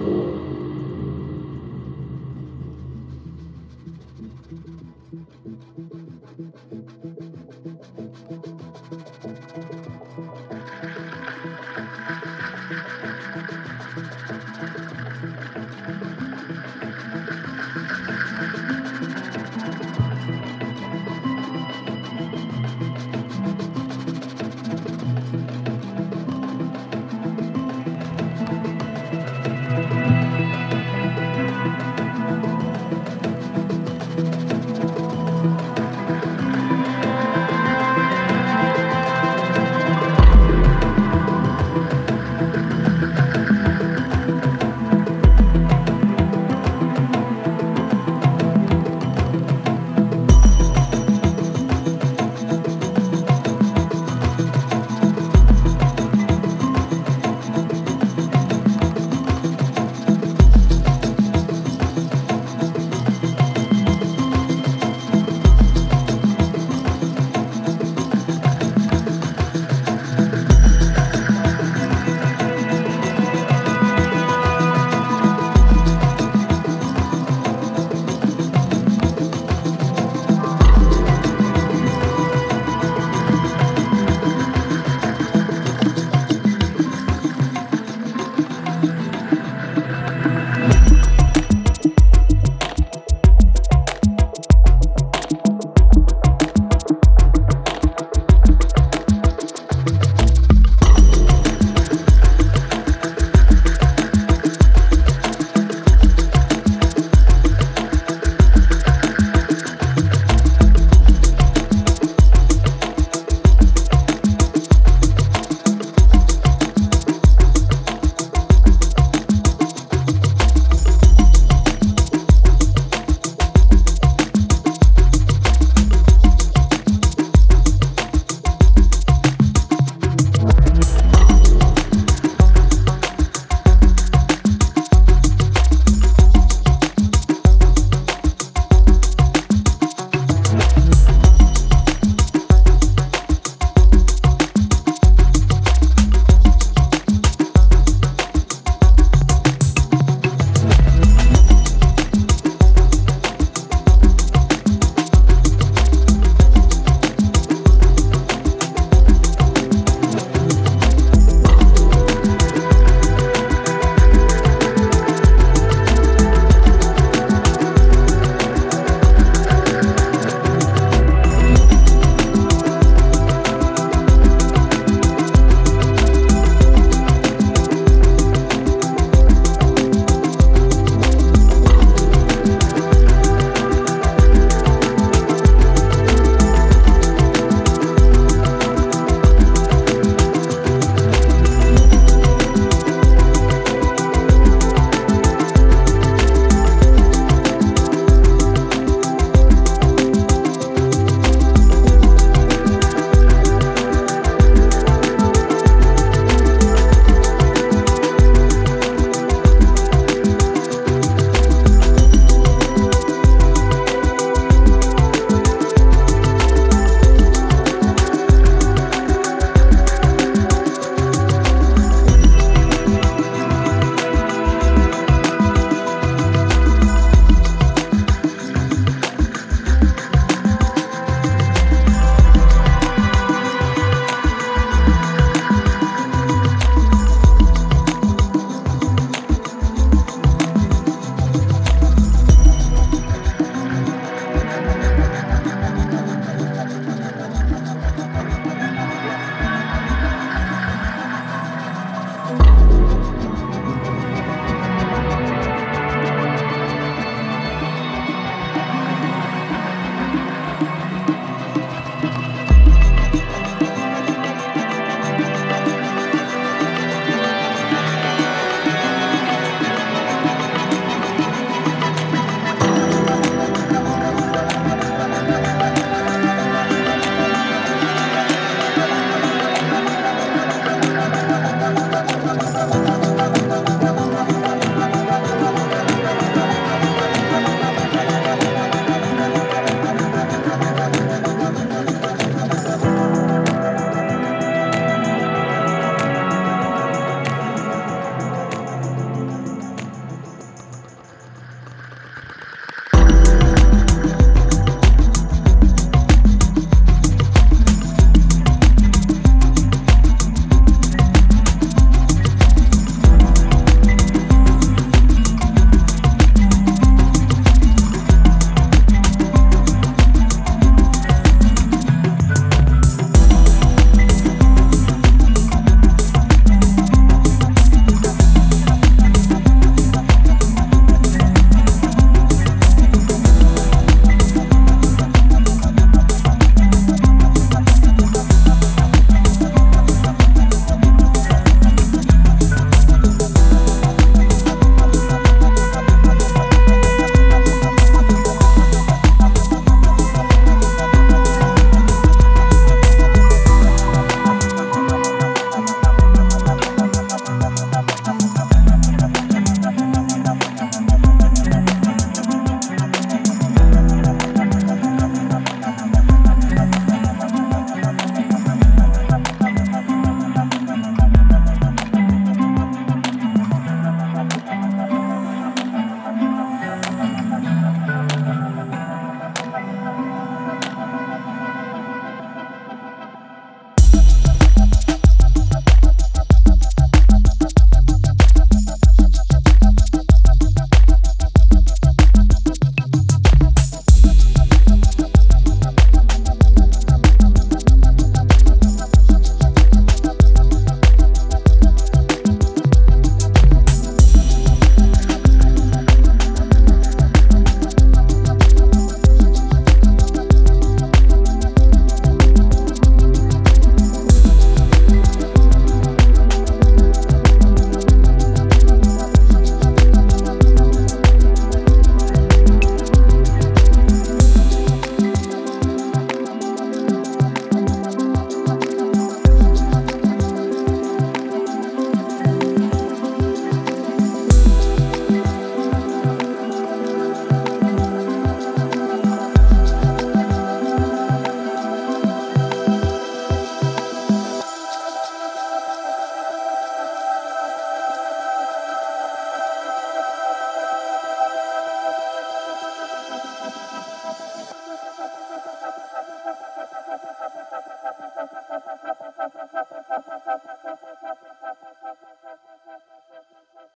school.